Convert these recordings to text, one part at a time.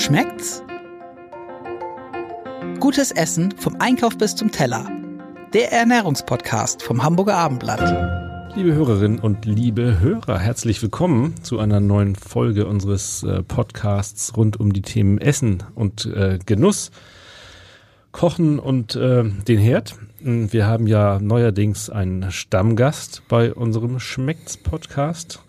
Schmeckt's? Gutes Essen vom Einkauf bis zum Teller. Der Ernährungspodcast vom Hamburger Abendblatt. Liebe Hörerinnen und liebe Hörer, herzlich willkommen zu einer neuen Folge unseres äh, Podcasts rund um die Themen Essen und äh, Genuss, Kochen und äh, den Herd. Wir haben ja neuerdings einen Stammgast bei unserem Schmeckt's Podcast.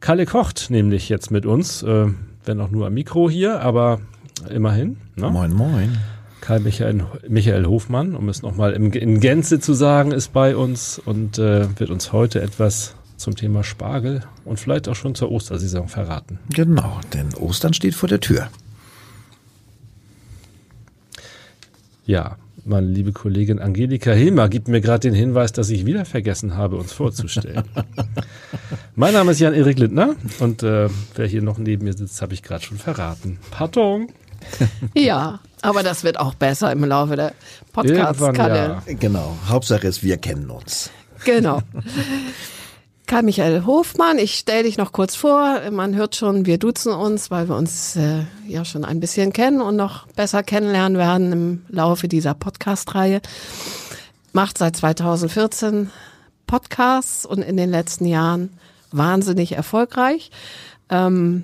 Kalle kocht nämlich jetzt mit uns. Äh, wenn auch nur am Mikro hier, aber immerhin. Ne? Moin, moin. Karl Michael, Michael Hofmann, um es nochmal in Gänze zu sagen, ist bei uns und äh, wird uns heute etwas zum Thema Spargel und vielleicht auch schon zur Ostersaison verraten. Genau, denn Ostern steht vor der Tür. Ja, meine liebe Kollegin Angelika Hilmer gibt mir gerade den Hinweis, dass ich wieder vergessen habe, uns vorzustellen. mein Name ist Jan-Erik Lindner und äh, wer hier noch neben mir sitzt, habe ich gerade schon verraten. Pardon. Ja, aber das wird auch besser im Laufe der Podcasts. Ja. Genau, Hauptsache ist, wir kennen uns. Genau. Karl Michael Hofmann, ich stelle dich noch kurz vor. Man hört schon, wir duzen uns, weil wir uns äh, ja schon ein bisschen kennen und noch besser kennenlernen werden im Laufe dieser Podcast-Reihe. Macht seit 2014 Podcasts und in den letzten Jahren wahnsinnig erfolgreich. Ähm,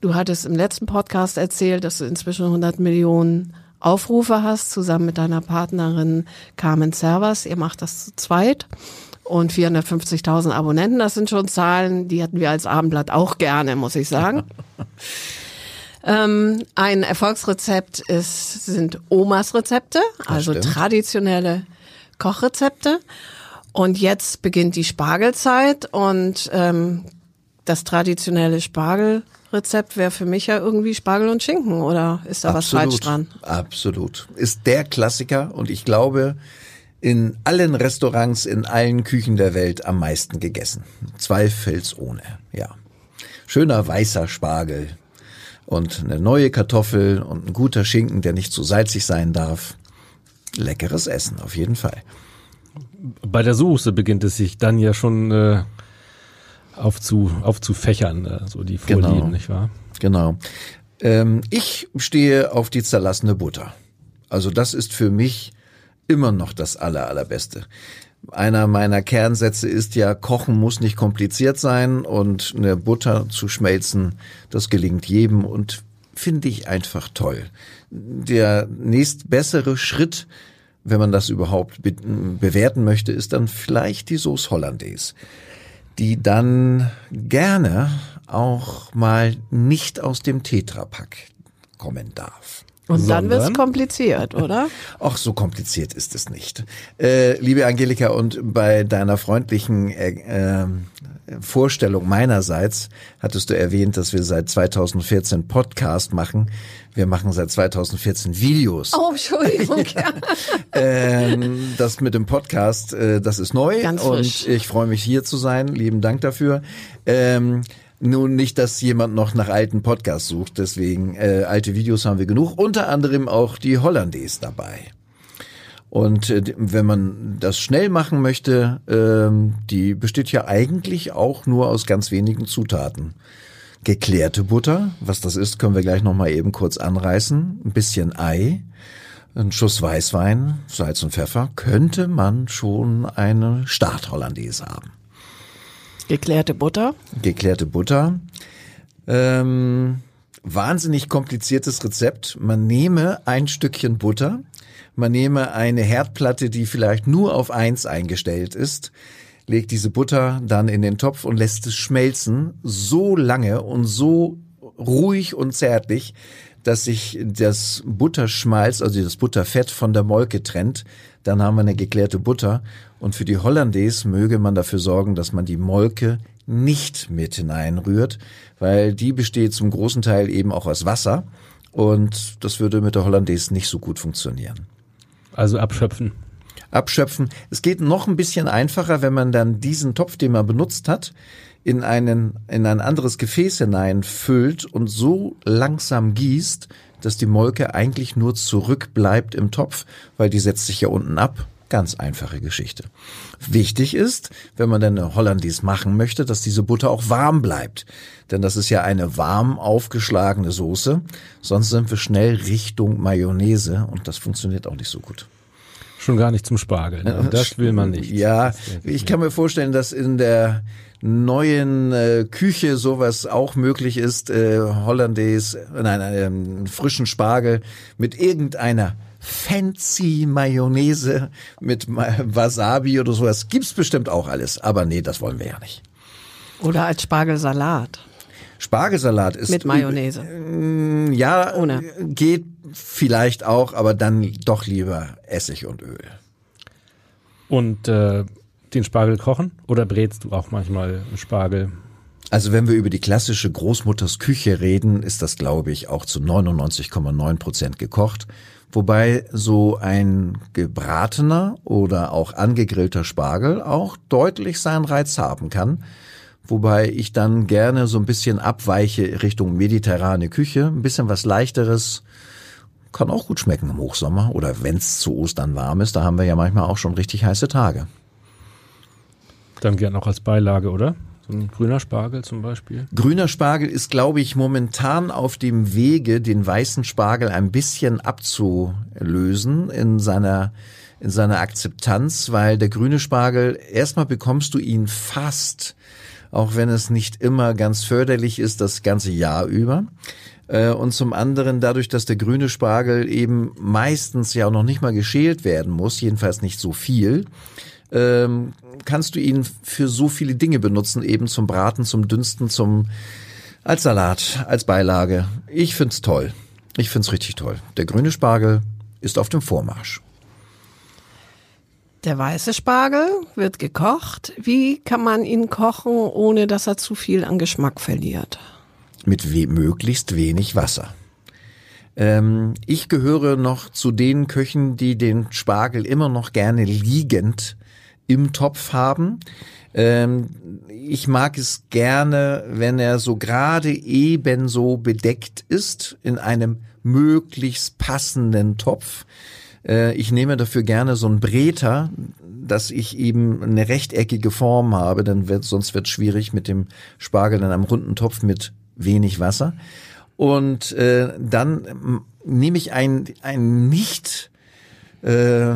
du hattest im letzten Podcast erzählt, dass du inzwischen 100 Millionen Aufrufe hast, zusammen mit deiner Partnerin Carmen Servas. Ihr macht das zu zweit und 450.000 Abonnenten. Das sind schon Zahlen, die hatten wir als Abendblatt auch gerne, muss ich sagen. ähm, ein Erfolgsrezept ist, sind Omas Rezepte, also traditionelle Kochrezepte. Und jetzt beginnt die Spargelzeit und ähm, das traditionelle Spargelrezept wäre für mich ja irgendwie Spargel und Schinken oder ist da Absolut. was falsch dran? Absolut. Ist der Klassiker und ich glaube, in allen Restaurants, in allen Küchen der Welt am meisten gegessen. Zweifelsohne, ja. Schöner weißer Spargel und eine neue Kartoffel und ein guter Schinken, der nicht zu salzig sein darf. Leckeres Essen, auf jeden Fall. Bei der Soße beginnt es sich dann ja schon äh, aufzu, aufzufächern, äh, so die Vorlieben, genau. nicht wahr? Genau. Ähm, ich stehe auf die zerlassene Butter. Also das ist für mich immer noch das aller, allerbeste. Einer meiner Kernsätze ist ja, Kochen muss nicht kompliziert sein und eine Butter zu schmelzen, das gelingt jedem und finde ich einfach toll. Der nächstbessere Schritt, wenn man das überhaupt be bewerten möchte, ist dann vielleicht die Sauce Hollandaise, die dann gerne auch mal nicht aus dem Tetrapack kommen darf. Und dann wird es kompliziert, oder? Ach, so kompliziert ist es nicht. Äh, liebe Angelika, und bei deiner freundlichen äh, äh, Vorstellung meinerseits hattest du erwähnt, dass wir seit 2014 Podcast machen. Wir machen seit 2014 Videos. Oh, Entschuldigung. ähm, das mit dem Podcast, äh, das ist neu Ganz frisch. und ich freue mich hier zu sein. Lieben Dank dafür. Ähm, nun nicht, dass jemand noch nach alten Podcasts sucht, deswegen äh, alte Videos haben wir genug, unter anderem auch die Hollandaise dabei. Und äh, wenn man das schnell machen möchte, ähm, die besteht ja eigentlich auch nur aus ganz wenigen Zutaten. Geklärte Butter, was das ist, können wir gleich nochmal eben kurz anreißen. Ein bisschen Ei, ein Schuss Weißwein, Salz und Pfeffer, könnte man schon eine Start-Hollandaise haben. Geklärte Butter. Geklärte Butter. Ähm, wahnsinnig kompliziertes Rezept. Man nehme ein Stückchen Butter, man nehme eine Herdplatte, die vielleicht nur auf eins eingestellt ist, legt diese Butter dann in den Topf und lässt es schmelzen, so lange und so ruhig und zärtlich, dass sich das Butterschmalz, also das Butterfett von der Molke trennt. Dann haben wir eine geklärte Butter. Und für die Hollandaise möge man dafür sorgen, dass man die Molke nicht mit hineinrührt, weil die besteht zum großen Teil eben auch aus Wasser. Und das würde mit der Hollandaise nicht so gut funktionieren. Also abschöpfen. Abschöpfen. Es geht noch ein bisschen einfacher, wenn man dann diesen Topf, den man benutzt hat, in einen, in ein anderes Gefäß hineinfüllt und so langsam gießt, dass die Molke eigentlich nur zurückbleibt im Topf, weil die setzt sich ja unten ab Ganz einfache Geschichte. Wichtig ist, wenn man dann eine Hollandaise machen möchte, dass diese Butter auch warm bleibt. Denn das ist ja eine warm aufgeschlagene Soße. Sonst sind wir schnell Richtung Mayonnaise und das funktioniert auch nicht so gut. Schon gar nicht zum Spargel. Ne? Das will man nicht. Ja, ich kann mir vorstellen, dass in der neuen äh, Küche sowas auch möglich ist. Äh, Hollandaise, nein, einen frischen Spargel mit irgendeiner fancy Mayonnaise mit Wasabi oder sowas. Gibt's bestimmt auch alles. Aber nee, das wollen wir ja nicht. Oder als Spargelsalat. Spargelsalat ist. Mit Mayonnaise. Äh, ja, Ohne. geht vielleicht auch, aber dann doch lieber Essig und Öl. Und äh, den Spargel kochen oder brätst du auch manchmal Spargel? Also wenn wir über die klassische Großmutters Küche reden, ist das, glaube ich, auch zu 99,9 Prozent gekocht. Wobei so ein gebratener oder auch angegrillter Spargel auch deutlich seinen Reiz haben kann. Wobei ich dann gerne so ein bisschen abweiche Richtung mediterrane Küche, ein bisschen was leichteres, kann auch gut schmecken im Hochsommer oder wenn's zu Ostern warm ist, da haben wir ja manchmal auch schon richtig heiße Tage. Dann gern auch als Beilage, oder? So ein grüner Spargel zum Beispiel? Grüner Spargel ist, glaube ich, momentan auf dem Wege, den weißen Spargel ein bisschen abzulösen in seiner in seiner Akzeptanz, weil der grüne Spargel, erstmal bekommst du ihn fast, auch wenn es nicht immer ganz förderlich ist, das ganze Jahr über. Äh, und zum anderen dadurch, dass der grüne Spargel eben meistens ja auch noch nicht mal geschält werden muss, jedenfalls nicht so viel, ähm, kannst du ihn für so viele Dinge benutzen, eben zum Braten, zum Dünsten, zum als Salat, als Beilage. Ich find's toll. Ich find's richtig toll. Der grüne Spargel ist auf dem Vormarsch. Der weiße Spargel wird gekocht. Wie kann man ihn kochen, ohne dass er zu viel an Geschmack verliert? Mit we möglichst wenig Wasser. Ähm, ich gehöre noch zu den Köchen, die den Spargel immer noch gerne liegend im Topf haben. Ähm, ich mag es gerne, wenn er so gerade ebenso bedeckt ist in einem möglichst passenden Topf. Äh, ich nehme dafür gerne so ein Breter, dass ich eben eine rechteckige Form habe, denn wird, sonst wird schwierig mit dem Spargel in einem runden Topf mit wenig Wasser. Und äh, dann nehme ich ein, ein nicht äh,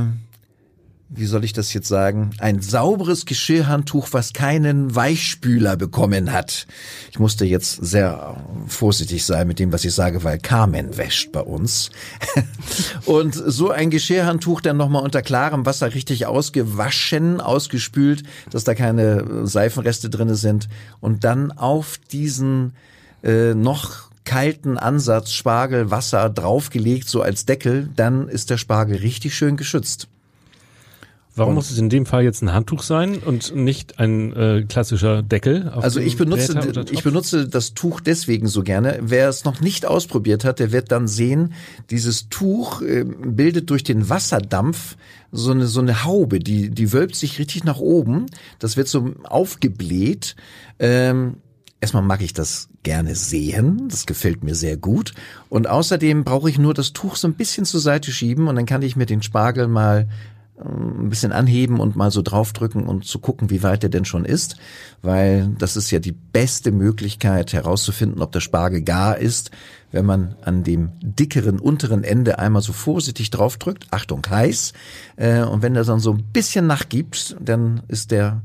wie soll ich das jetzt sagen, ein sauberes Geschirrhandtuch, was keinen Weichspüler bekommen hat. Ich musste jetzt sehr vorsichtig sein mit dem, was ich sage, weil Carmen wäscht bei uns. Und so ein Geschirrhandtuch dann nochmal unter klarem Wasser richtig ausgewaschen, ausgespült, dass da keine Seifenreste drinne sind. Und dann auf diesen äh, noch kalten Ansatz Spargel, Wasser draufgelegt, so als Deckel, dann ist der Spargel richtig schön geschützt. Warum muss es in dem Fall jetzt ein Handtuch sein und nicht ein äh, klassischer Deckel? also ich benutze, ich benutze das Tuch deswegen so gerne. Wer es noch nicht ausprobiert hat, der wird dann sehen, dieses Tuch äh, bildet durch den Wasserdampf so eine, so eine Haube, die, die wölbt sich richtig nach oben. Das wird so aufgebläht. Ähm, Erstmal mag ich das gerne sehen, das gefällt mir sehr gut. Und außerdem brauche ich nur das Tuch so ein bisschen zur Seite schieben und dann kann ich mir den Spargel mal ein bisschen anheben und mal so draufdrücken und zu gucken, wie weit der denn schon ist, weil das ist ja die beste Möglichkeit herauszufinden, ob der Spargel gar ist, wenn man an dem dickeren unteren Ende einmal so vorsichtig draufdrückt, Achtung heiß, äh, und wenn der dann so ein bisschen nachgibt, dann ist der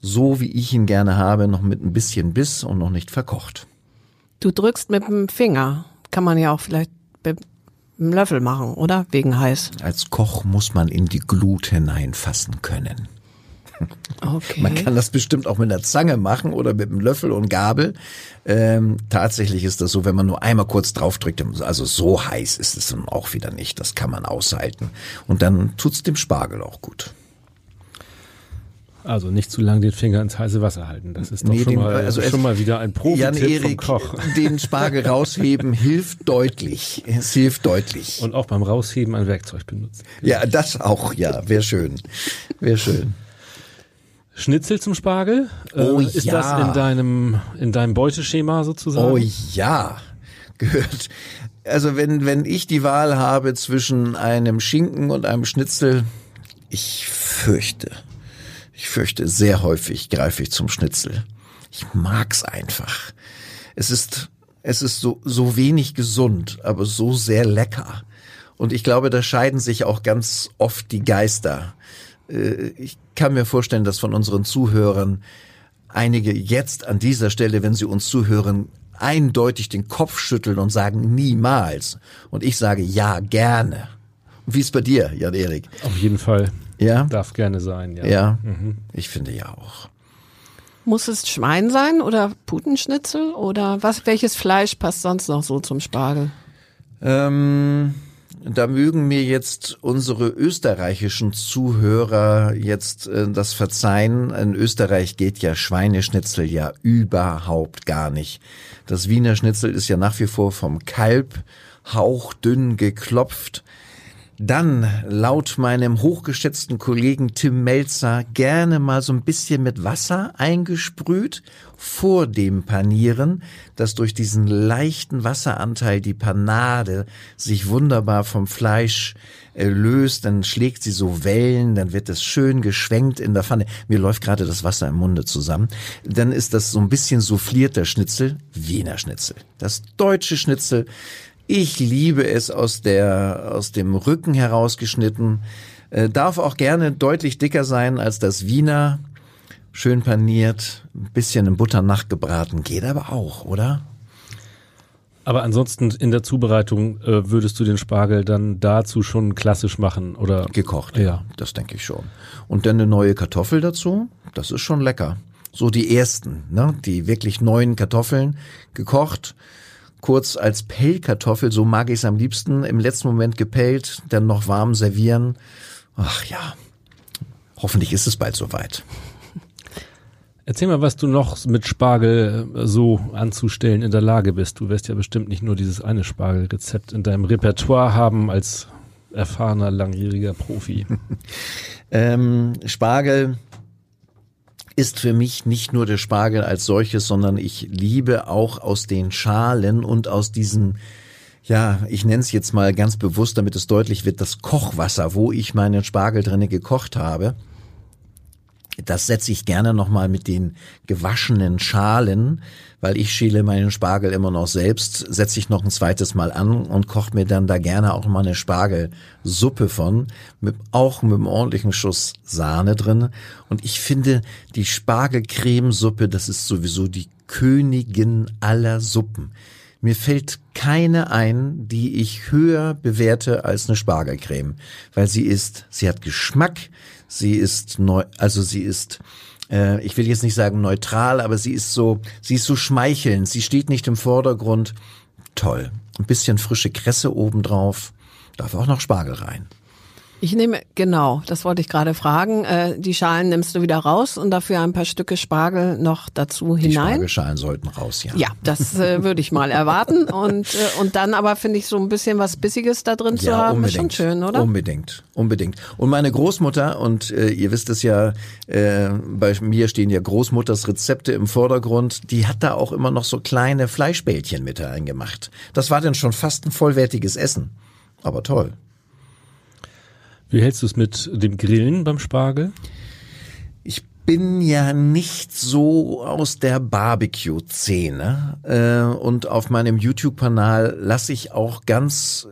so, wie ich ihn gerne habe, noch mit ein bisschen Biss und noch nicht verkocht. Du drückst mit dem Finger, kann man ja auch vielleicht einen Löffel machen, oder? Wegen heiß. Als Koch muss man in die Glut hineinfassen können. Okay. Man kann das bestimmt auch mit einer Zange machen oder mit einem Löffel und Gabel. Ähm, tatsächlich ist das so, wenn man nur einmal kurz draufdrückt, also so heiß ist es dann auch wieder nicht. Das kann man aushalten. Und dann tut's dem Spargel auch gut. Also nicht zu lange den Finger ins heiße Wasser halten. Das ist doch nee, schon, den, mal, also schon mal wieder ein Profi-Tipp vom Koch. Den Spargel rausheben hilft deutlich. Es hilft deutlich. Und auch beim Rausheben ein Werkzeug benutzen. Ja, das auch, ja. Wäre schön. Wäre schön. Schnitzel zum Spargel? Äh, oh, ist ja. das in deinem, in deinem Beuteschema sozusagen? Oh ja. Gehört. Also wenn, wenn ich die Wahl habe zwischen einem Schinken und einem Schnitzel, ich fürchte, ich fürchte sehr häufig greife ich zum Schnitzel. Ich mag's einfach. Es ist, es ist so, so wenig gesund, aber so sehr lecker. Und ich glaube, da scheiden sich auch ganz oft die Geister. Äh, ich kann mir vorstellen, dass von unseren Zuhörern einige jetzt an dieser Stelle, wenn sie uns zuhören, eindeutig den Kopf schütteln und sagen niemals. Und ich sage ja, gerne. Wie ist bei dir, Jan Erik? Auf jeden Fall. Ja? Darf gerne sein, ja. Ja, ich finde ja auch. Muss es Schwein sein oder Putenschnitzel oder was? Welches Fleisch passt sonst noch so zum Spargel? Ähm, da mögen mir jetzt unsere österreichischen Zuhörer jetzt äh, das verzeihen. In Österreich geht ja Schweineschnitzel ja überhaupt gar nicht. Das Wiener Schnitzel ist ja nach wie vor vom Kalb hauchdünn geklopft. Dann, laut meinem hochgeschätzten Kollegen Tim Melzer, gerne mal so ein bisschen mit Wasser eingesprüht vor dem Panieren, dass durch diesen leichten Wasseranteil die Panade sich wunderbar vom Fleisch äh, löst, dann schlägt sie so Wellen, dann wird es schön geschwenkt in der Pfanne. Mir läuft gerade das Wasser im Munde zusammen. Dann ist das so ein bisschen soufflierter Schnitzel, Wiener Schnitzel. Das deutsche Schnitzel, ich liebe es aus der, aus dem Rücken herausgeschnitten. Äh, darf auch gerne deutlich dicker sein als das Wiener. Schön paniert, ein bisschen in Butter nachgebraten. Geht aber auch, oder? Aber ansonsten in der Zubereitung äh, würdest du den Spargel dann dazu schon klassisch machen oder? Gekocht, Ja. Das denke ich schon. Und dann eine neue Kartoffel dazu. Das ist schon lecker. So die ersten, ne? Die wirklich neuen Kartoffeln gekocht. Kurz als Pellkartoffel, so mag ich es am liebsten. Im letzten Moment gepellt, dann noch warm servieren. Ach ja. Hoffentlich ist es bald soweit. Erzähl mal, was du noch mit Spargel äh, so anzustellen in der Lage bist. Du wirst ja bestimmt nicht nur dieses eine Spargelrezept in deinem Repertoire haben als erfahrener, langjähriger Profi. Ähm, Spargel ist für mich nicht nur der Spargel als solches, sondern ich liebe auch aus den Schalen und aus diesem, ja, ich nenne es jetzt mal ganz bewusst, damit es deutlich wird, das Kochwasser, wo ich meinen Spargel drinne gekocht habe. Das setze ich gerne nochmal mit den gewaschenen Schalen, weil ich schäle meinen Spargel immer noch selbst, setze ich noch ein zweites Mal an und koche mir dann da gerne auch mal eine Spargelsuppe von, mit, auch mit einem ordentlichen Schuss Sahne drin. Und ich finde, die Spargelcremesuppe, das ist sowieso die Königin aller Suppen. Mir fällt keine ein, die ich höher bewerte als eine Spargelcreme, weil sie ist, sie hat Geschmack, sie ist neu, also sie ist, äh, ich will jetzt nicht sagen neutral, aber sie ist so, sie ist so schmeichelnd, sie steht nicht im Vordergrund. Toll. Ein bisschen frische Kresse obendrauf. Darf auch noch Spargel rein. Ich nehme, genau, das wollte ich gerade fragen. Äh, die Schalen nimmst du wieder raus und dafür ein paar Stücke Spargel noch dazu Die hinein. Spargelschalen sollten raus, ja. Ja, das äh, würde ich mal erwarten. Und, äh, und dann aber finde ich so ein bisschen was Bissiges da drin zu haben, ist schon schön, oder? Unbedingt, unbedingt. Und meine Großmutter, und äh, ihr wisst es ja, äh, bei mir stehen ja Großmutters Rezepte im Vordergrund, die hat da auch immer noch so kleine Fleischbällchen mit reingemacht. Das war dann schon fast ein vollwertiges Essen. Aber toll. Wie hältst du es mit dem Grillen beim Spargel? Ich bin ja nicht so aus der Barbecue-Szene äh, und auf meinem YouTube-Kanal lasse ich auch ganz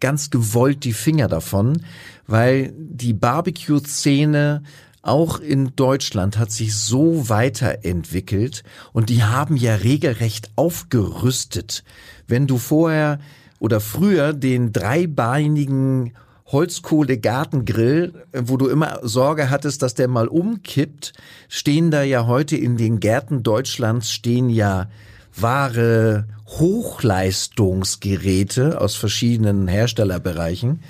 ganz gewollt die Finger davon, weil die Barbecue-Szene auch in Deutschland hat sich so weiterentwickelt und die haben ja regelrecht aufgerüstet. Wenn du vorher oder früher den dreibeinigen Holzkohle-Gartengrill, wo du immer Sorge hattest, dass der mal umkippt, stehen da ja heute in den Gärten Deutschlands stehen ja wahre Hochleistungsgeräte aus verschiedenen Herstellerbereichen.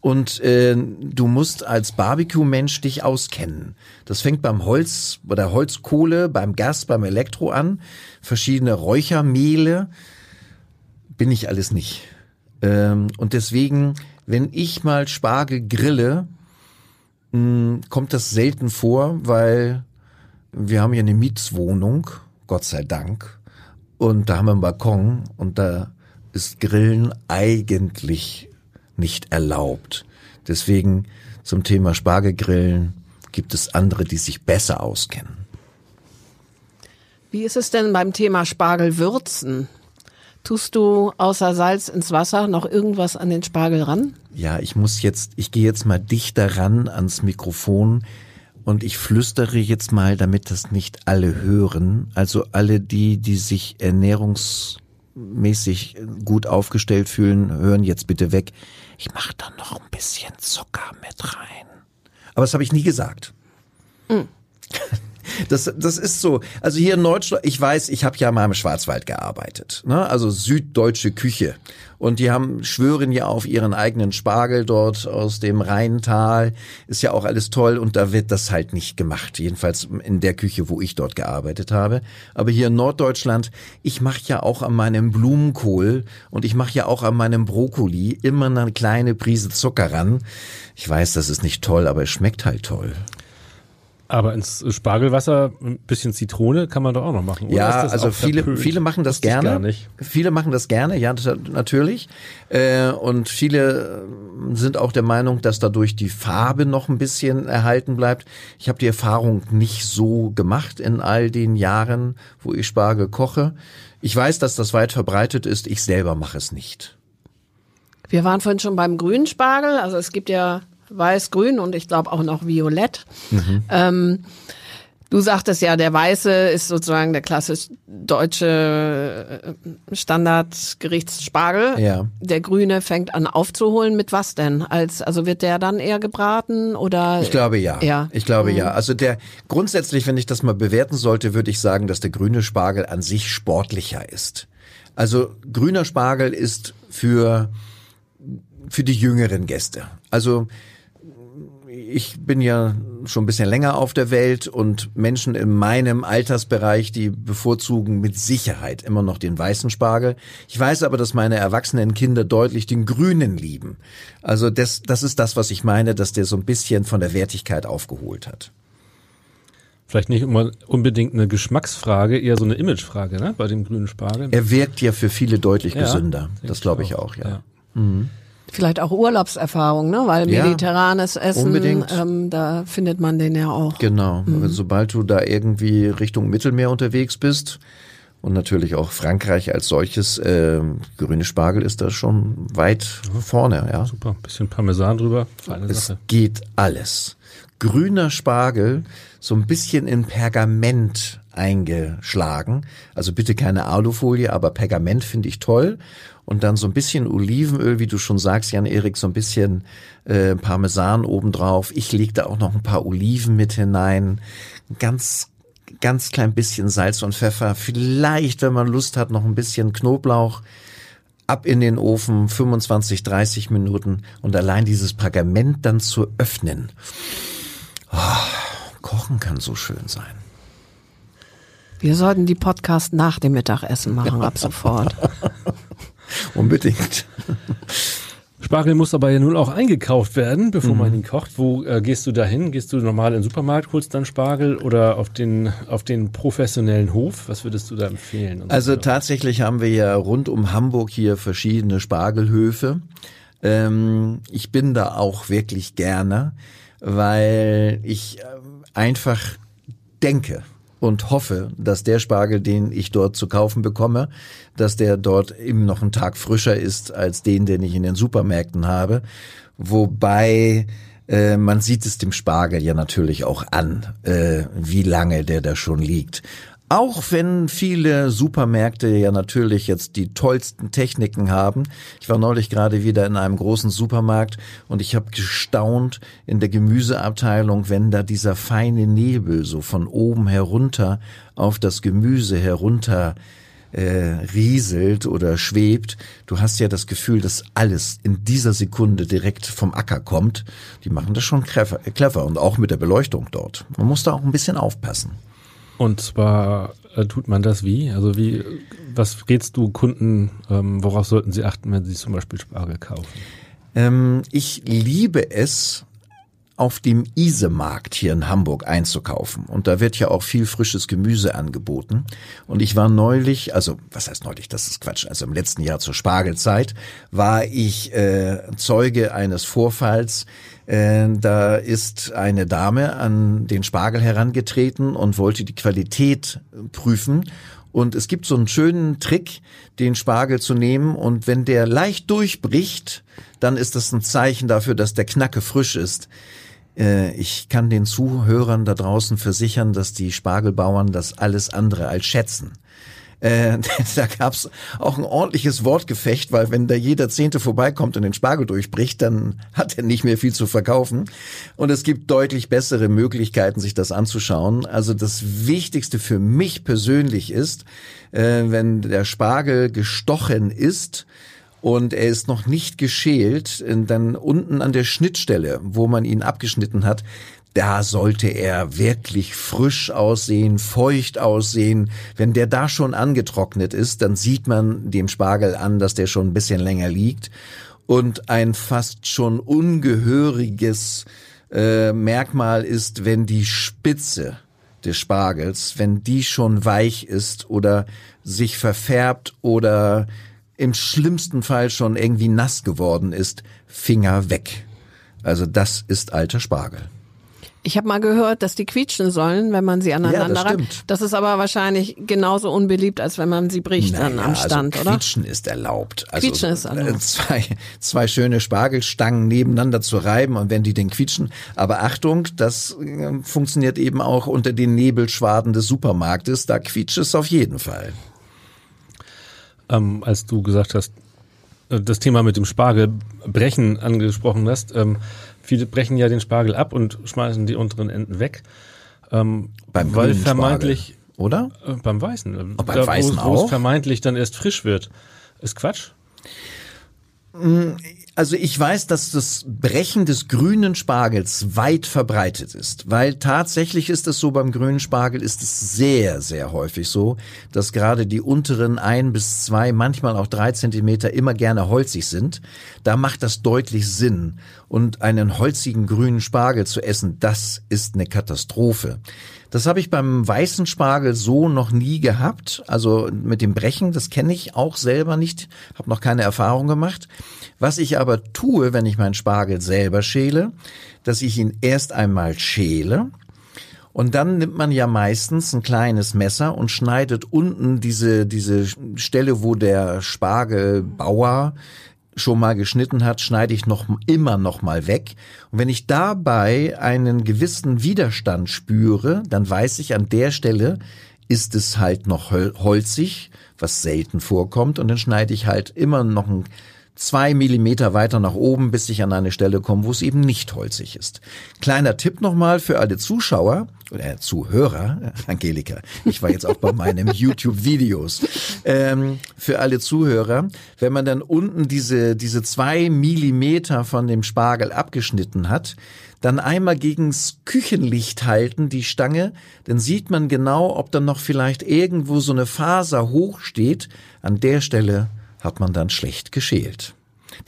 Und äh, du musst als Barbecue-Mensch dich auskennen. Das fängt beim Holz, bei der Holzkohle, beim Gas, beim Elektro an. Verschiedene Räuchermehle. Bin ich alles nicht. Ähm, und deswegen, wenn ich mal Spargel grille, mh, kommt das selten vor, weil wir haben ja eine Mietswohnung, Gott sei Dank. Und da haben wir einen Balkon und da ist Grillen eigentlich nicht erlaubt. Deswegen zum Thema Spargelgrillen gibt es andere, die sich besser auskennen. Wie ist es denn beim Thema Spargelwürzen? Tust du außer Salz ins Wasser noch irgendwas an den Spargel ran? Ja, ich muss jetzt, ich gehe jetzt mal dichter ran ans Mikrofon und ich flüstere jetzt mal, damit das nicht alle hören. Also alle die, die sich ernährungsmäßig gut aufgestellt fühlen, hören jetzt bitte weg. Ich mache da noch ein bisschen Zucker mit rein. Aber das habe ich nie gesagt. Mm. Das, das ist so. Also hier in Norddeutschland, ich weiß, ich habe ja mal im Schwarzwald gearbeitet, ne? also süddeutsche Küche. Und die haben schwören ja auf ihren eigenen Spargel dort aus dem Rheintal. Ist ja auch alles toll und da wird das halt nicht gemacht. Jedenfalls in der Küche, wo ich dort gearbeitet habe. Aber hier in Norddeutschland, ich mache ja auch an meinem Blumenkohl und ich mache ja auch an meinem Brokkoli immer eine kleine Prise Zucker ran. Ich weiß, das ist nicht toll, aber es schmeckt halt toll. Aber ins Spargelwasser ein bisschen Zitrone kann man doch auch noch machen. Oder ja, also viele, verpönt? viele machen das Wusste gerne. Viele machen das gerne, ja, natürlich. Äh, und viele sind auch der Meinung, dass dadurch die Farbe noch ein bisschen erhalten bleibt. Ich habe die Erfahrung nicht so gemacht in all den Jahren, wo ich Spargel koche. Ich weiß, dass das weit verbreitet ist. Ich selber mache es nicht. Wir waren vorhin schon beim grünen Spargel. Also es gibt ja weiß-grün und ich glaube auch noch violett. Mhm. Ähm, du sagtest ja, der weiße ist sozusagen der klassisch deutsche äh, Standardgerichtsspargel. Ja. Der grüne fängt an aufzuholen mit was denn? Als also wird der dann eher gebraten oder? Ich glaube ja. ja. Ich glaube mhm. ja. Also der grundsätzlich, wenn ich das mal bewerten sollte, würde ich sagen, dass der grüne Spargel an sich sportlicher ist. Also grüner Spargel ist für für die jüngeren Gäste. Also ich bin ja schon ein bisschen länger auf der Welt und Menschen in meinem Altersbereich, die bevorzugen mit Sicherheit immer noch den weißen Spargel. Ich weiß aber, dass meine erwachsenen Kinder deutlich den grünen lieben. Also das, das ist das, was ich meine, dass der so ein bisschen von der Wertigkeit aufgeholt hat. Vielleicht nicht immer unbedingt eine Geschmacksfrage, eher so eine Imagefrage, ne? Bei dem grünen Spargel. Er wirkt ja für viele deutlich ja, gesünder. Das glaube ich auch, ja. ja. Mhm. Vielleicht auch Urlaubserfahrung, ne? Weil ja, mediterranes Essen, ähm, da findet man den ja auch. Genau. Mhm. Sobald du da irgendwie Richtung Mittelmeer unterwegs bist und natürlich auch Frankreich als solches, äh, grüne Spargel ist da schon weit vorne, ja. Super, bisschen Parmesan drüber. Feine es Sache. geht alles. Grüner Spargel, so ein bisschen in Pergament eingeschlagen. Also bitte keine Alufolie, aber Pergament finde ich toll und dann so ein bisschen Olivenöl, wie du schon sagst, Jan-Erik, so ein bisschen äh, Parmesan obendrauf. Ich leg da auch noch ein paar Oliven mit hinein. Ganz ganz klein bisschen Salz und Pfeffer. Vielleicht, wenn man Lust hat, noch ein bisschen Knoblauch. Ab in den Ofen, 25, 30 Minuten und allein dieses Pergament dann zu öffnen. Oh, kochen kann so schön sein. Wir sollten die Podcast nach dem Mittagessen machen, ab sofort. Unbedingt. Spargel muss aber ja nun auch eingekauft werden, bevor mhm. man ihn kocht. Wo äh, gehst du da hin? Gehst du normal in den Supermarkt, holst dann Spargel oder auf den, auf den professionellen Hof? Was würdest du da empfehlen? Also so? tatsächlich haben wir ja rund um Hamburg hier verschiedene Spargelhöfe. Ähm, ich bin da auch wirklich gerne, weil ich äh, einfach denke, und hoffe, dass der Spargel, den ich dort zu kaufen bekomme, dass der dort eben noch einen Tag frischer ist als den, den ich in den Supermärkten habe. Wobei äh, man sieht es dem Spargel ja natürlich auch an, äh, wie lange der da schon liegt. Auch wenn viele Supermärkte ja natürlich jetzt die tollsten Techniken haben. Ich war neulich gerade wieder in einem großen Supermarkt und ich habe gestaunt in der Gemüseabteilung, wenn da dieser feine Nebel so von oben herunter auf das Gemüse herunter äh, rieselt oder schwebt. Du hast ja das Gefühl, dass alles in dieser Sekunde direkt vom Acker kommt. Die machen das schon clever, clever und auch mit der Beleuchtung dort. Man muss da auch ein bisschen aufpassen. Und zwar äh, tut man das wie? Also wie, was rätst du Kunden, ähm, worauf sollten sie achten, wenn sie zum Beispiel Spargel kaufen? Ähm, ich liebe es, auf dem Isemarkt hier in Hamburg einzukaufen. Und da wird ja auch viel frisches Gemüse angeboten. Und ich war neulich, also was heißt neulich, das ist Quatsch, also im letzten Jahr zur Spargelzeit war ich äh, Zeuge eines Vorfalls. Äh, da ist eine Dame an den Spargel herangetreten und wollte die Qualität prüfen. Und es gibt so einen schönen Trick, den Spargel zu nehmen. Und wenn der leicht durchbricht, dann ist das ein Zeichen dafür, dass der Knacke frisch ist. Äh, ich kann den Zuhörern da draußen versichern, dass die Spargelbauern das alles andere als schätzen. Äh, da gab's auch ein ordentliches Wortgefecht, weil wenn da jeder Zehnte vorbeikommt und den Spargel durchbricht, dann hat er nicht mehr viel zu verkaufen. Und es gibt deutlich bessere Möglichkeiten, sich das anzuschauen. Also das Wichtigste für mich persönlich ist, äh, wenn der Spargel gestochen ist, und er ist noch nicht geschält, dann unten an der Schnittstelle, wo man ihn abgeschnitten hat, da sollte er wirklich frisch aussehen, feucht aussehen. Wenn der da schon angetrocknet ist, dann sieht man dem Spargel an, dass der schon ein bisschen länger liegt. Und ein fast schon ungehöriges äh, Merkmal ist, wenn die Spitze des Spargels, wenn die schon weich ist oder sich verfärbt oder im schlimmsten Fall schon irgendwie nass geworden ist, Finger weg. Also das ist alter Spargel. Ich habe mal gehört, dass die quietschen sollen, wenn man sie aneinander ja, das, reibt. das ist aber wahrscheinlich genauso unbeliebt, als wenn man sie bricht naja, dann am also Stand, also oder? Quietschen ist erlaubt. Also quietschen ist erlaubt. Zwei, zwei schöne Spargelstangen nebeneinander zu reiben und wenn die den quietschen. Aber Achtung, das äh, funktioniert eben auch unter den Nebelschwaden des Supermarktes. Da quietscht es auf jeden Fall ähm, als du gesagt hast, äh, das Thema mit dem Spargel brechen angesprochen hast. Ähm, viele brechen ja den Spargel ab und schmeißen die unteren Enden weg. Ähm, beim weil vermeintlich Spargel, oder? Äh, beim Weißen. Oh, beim da, Weißen wo, wo es vermeintlich dann erst frisch wird. Ist Quatsch? Mm, also ich weiß, dass das Brechen des grünen Spargels weit verbreitet ist, weil tatsächlich ist es so, beim grünen Spargel ist es sehr, sehr häufig so, dass gerade die unteren ein bis zwei, manchmal auch drei Zentimeter immer gerne holzig sind. Da macht das deutlich Sinn. Und einen holzigen grünen Spargel zu essen, das ist eine Katastrophe. Das habe ich beim weißen Spargel so noch nie gehabt. Also mit dem Brechen, das kenne ich auch selber nicht, habe noch keine Erfahrung gemacht. Was ich aber tue, wenn ich meinen Spargel selber schäle, dass ich ihn erst einmal schäle und dann nimmt man ja meistens ein kleines Messer und schneidet unten diese, diese Stelle, wo der Spargelbauer schon mal geschnitten hat, schneide ich noch immer noch mal weg. Und wenn ich dabei einen gewissen Widerstand spüre, dann weiß ich an der Stelle ist es halt noch holzig, was selten vorkommt. Und dann schneide ich halt immer noch ein zwei Millimeter weiter nach oben, bis ich an eine Stelle komme, wo es eben nicht holzig ist. Kleiner Tipp nochmal für alle Zuschauer oder Zuhörer, Angelika, ich war jetzt auch bei meinen YouTube-Videos, ähm, für alle Zuhörer, wenn man dann unten diese, diese zwei Millimeter von dem Spargel abgeschnitten hat, dann einmal gegens Küchenlicht halten, die Stange, dann sieht man genau, ob dann noch vielleicht irgendwo so eine Faser hochsteht. An der Stelle hat man dann schlecht geschält.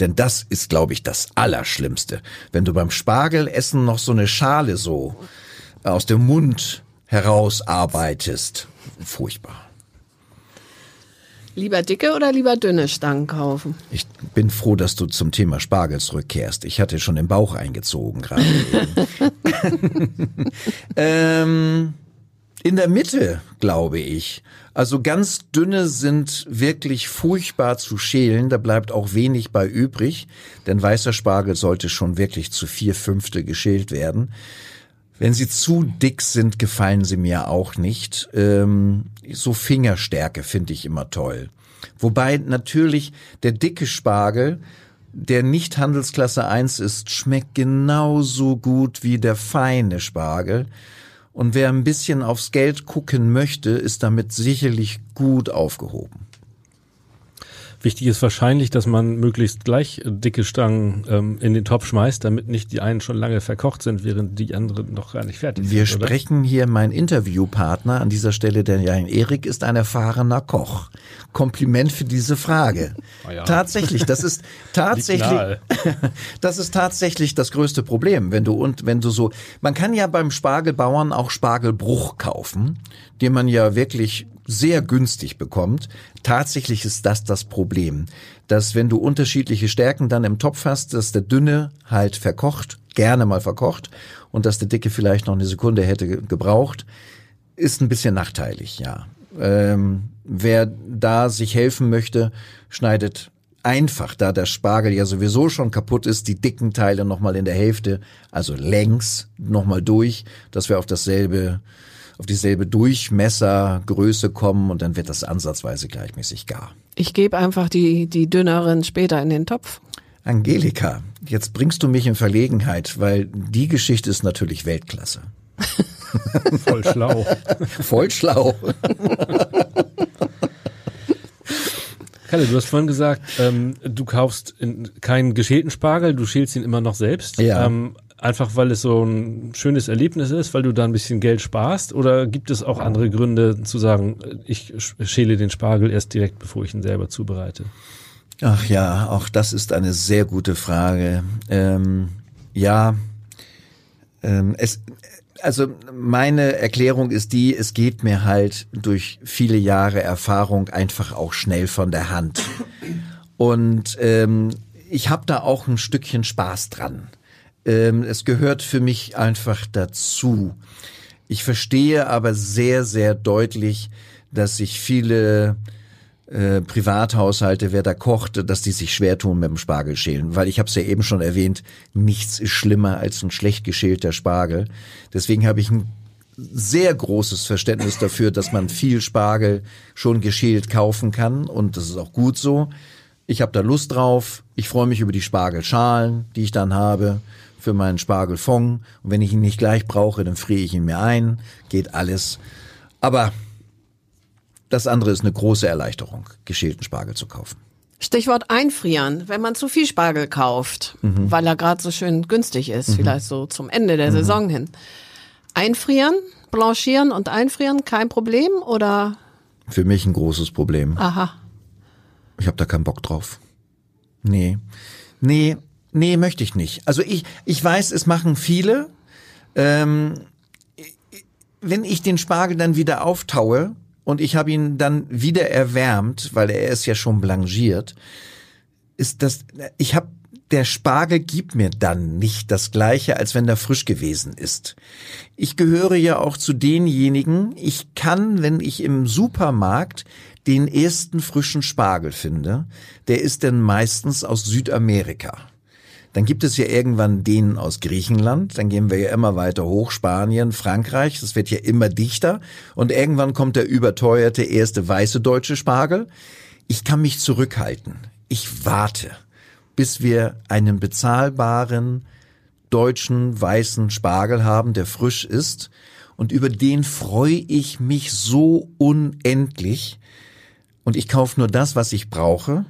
Denn das ist, glaube ich, das Allerschlimmste. Wenn du beim Spargelessen noch so eine Schale so aus dem Mund herausarbeitest. Furchtbar. Lieber dicke oder lieber dünne Stangen kaufen? Ich bin froh, dass du zum Thema Spargel zurückkehrst. Ich hatte schon den Bauch eingezogen gerade. ähm, in der Mitte, glaube ich. Also ganz dünne sind wirklich furchtbar zu schälen, da bleibt auch wenig bei übrig, denn weißer Spargel sollte schon wirklich zu vier Fünfte geschält werden. Wenn sie zu dick sind, gefallen sie mir auch nicht. Ähm, so Fingerstärke finde ich immer toll. Wobei natürlich der dicke Spargel, der nicht Handelsklasse 1 ist, schmeckt genauso gut wie der feine Spargel. Und wer ein bisschen aufs Geld gucken möchte, ist damit sicherlich gut aufgehoben. Wichtig ist wahrscheinlich, dass man möglichst gleich dicke Stangen ähm, in den Topf schmeißt, damit nicht die einen schon lange verkocht sind, während die anderen noch gar nicht fertig Wir sind. oder? sprechen hier, mein Interviewpartner an dieser Stelle, der Jan Erik, ist ein erfahrener Koch. Kompliment für diese Frage. Ah ja. Tatsächlich, das ist tatsächlich, das ist tatsächlich das größte Problem, wenn du und wenn du so, man kann ja beim Spargelbauern auch Spargelbruch kaufen, den man ja wirklich sehr günstig bekommt. Tatsächlich ist das das Problem, dass wenn du unterschiedliche Stärken dann im Topf hast, dass der dünne halt verkocht, gerne mal verkocht und dass der dicke vielleicht noch eine Sekunde hätte ge- gebraucht, ist ein bisschen nachteilig, ja. Ähm, wer da sich helfen möchte, schneidet einfach, da der Spargel ja sowieso schon kaputt ist, die dicken Teile nochmal in der Hälfte, also längs nochmal durch, dass wir auf dasselbe, auf dieselbe Durchmessergröße kommen und dann wird das ansatzweise gleichmäßig gar. Ich gebe einfach die, die dünneren später in den Topf. Angelika, jetzt bringst du mich in Verlegenheit, weil die Geschichte ist natürlich Weltklasse. Voll schlau. Voll schlau. Kalle, du hast vorhin gesagt, ähm, du kaufst in, keinen geschälten Spargel, du schälst ihn immer noch selbst. Ja. Ähm, einfach weil es so ein schönes Erlebnis ist, weil du da ein bisschen Geld sparst? Oder gibt es auch andere Gründe zu sagen, ich sch- schäle den Spargel erst direkt, bevor ich ihn selber zubereite? Ach ja, auch das ist eine sehr gute Frage. Ähm, ja, ähm, es, also meine Erklärung ist die, es geht mir halt durch viele Jahre Erfahrung einfach auch schnell von der Hand. Und ähm, ich habe da auch ein Stückchen Spaß dran. Ähm, es gehört für mich einfach dazu. Ich verstehe aber sehr, sehr deutlich, dass sich viele äh, Privathaushalte, wer da kocht, dass die sich schwer tun mit dem Spargelschälen. Weil ich habe es ja eben schon erwähnt, nichts ist schlimmer als ein schlecht geschälter Spargel. Deswegen habe ich ein sehr großes Verständnis dafür, dass man viel Spargel schon geschält kaufen kann und das ist auch gut so. Ich habe da Lust drauf. Ich freue mich über die Spargelschalen, die ich dann habe für meinen Spargelfond. Und wenn ich ihn nicht gleich brauche, dann friere ich ihn mir ein. Geht alles. Aber das andere ist eine große Erleichterung, geschälten Spargel zu kaufen. Stichwort einfrieren. Wenn man zu viel Spargel kauft, Mhm. weil er gerade so schön günstig ist, vielleicht so zum Ende der Saison hin. Einfrieren, blanchieren und einfrieren, kein Problem oder Für mich ein großes Problem. aha. Ich habe da keinen Bock drauf. Nee. Nee, nee, möchte ich nicht. Also ich, ich weiß, es machen viele. Ähm, wenn ich den Spargel dann wieder auftaue und ich habe ihn dann wieder erwärmt, weil er ist ja schon blanchiert, ist das, ich habe, der Spargel gibt mir dann nicht das gleiche, als wenn er frisch gewesen ist. Ich gehöre ja auch zu denjenigen, ich kann, wenn ich im Supermarkt den ersten frischen Spargel finde, der ist dann meistens aus Südamerika. Dann gibt es ja irgendwann den aus Griechenland, dann gehen wir ja immer weiter hoch, Spanien, Frankreich, das wird ja immer dichter. Und irgendwann kommt der überteuerte erste weiße deutsche Spargel. Ich kann mich zurückhalten. Ich warte, bis wir einen bezahlbaren deutschen weißen Spargel haben, der frisch ist. Und über den freue ich mich so unendlich. Und ich kaufe nur das, was ich brauche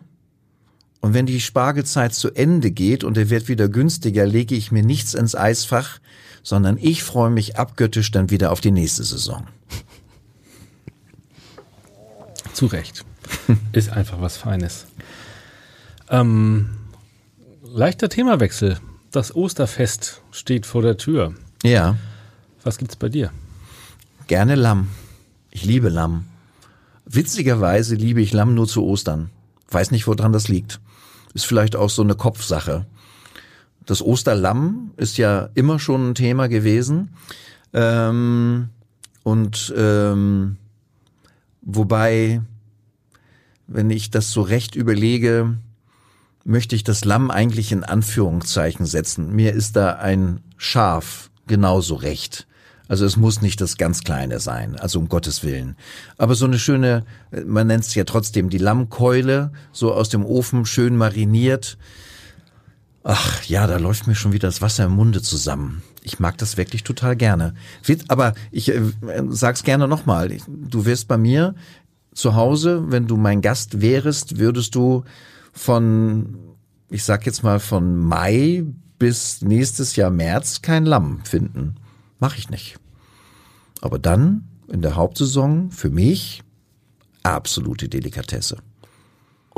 und wenn die Spargelzeit zu Ende geht und er wird wieder günstiger, lege ich mir nichts ins Eisfach, sondern ich freue mich abgöttisch dann wieder auf die nächste Saison. Zu Recht. Ist einfach was Feines. Ähm, leichter Themawechsel. Das Osterfest steht vor der Tür. Ja, Was gibt's bei dir? gerne Lamm. Ich liebe Lamm. Witzigerweise liebe ich Lamm nur zu Ostern. Weiß nicht, woran das liegt. Ist vielleicht auch so eine Kopfsache. Das Osterlamm ist ja immer schon ein Thema gewesen. Ähm, und ähm, wobei, wenn ich das so recht überlege, möchte ich das Lamm eigentlich in Anführungszeichen setzen. Mir ist da ein Schaf genauso recht. Also es muss nicht das ganz Kleine sein, also um Gottes Willen. Aber so eine schöne, man nennt es ja trotzdem die Lammkeule, so aus dem Ofen schön mariniert. Ach ja, da läuft mir schon wieder das Wasser im Munde zusammen. Ich mag das wirklich total gerne. Aber ich äh, sag's gerne nochmal. Du wirst bei mir zu Hause, wenn du mein Gast wärest, würdest du von, ich sag jetzt mal von Mai bis nächstes Jahr März kein Lamm finden. Mach ich nicht. Aber dann in der Hauptsaison für mich absolute Delikatesse.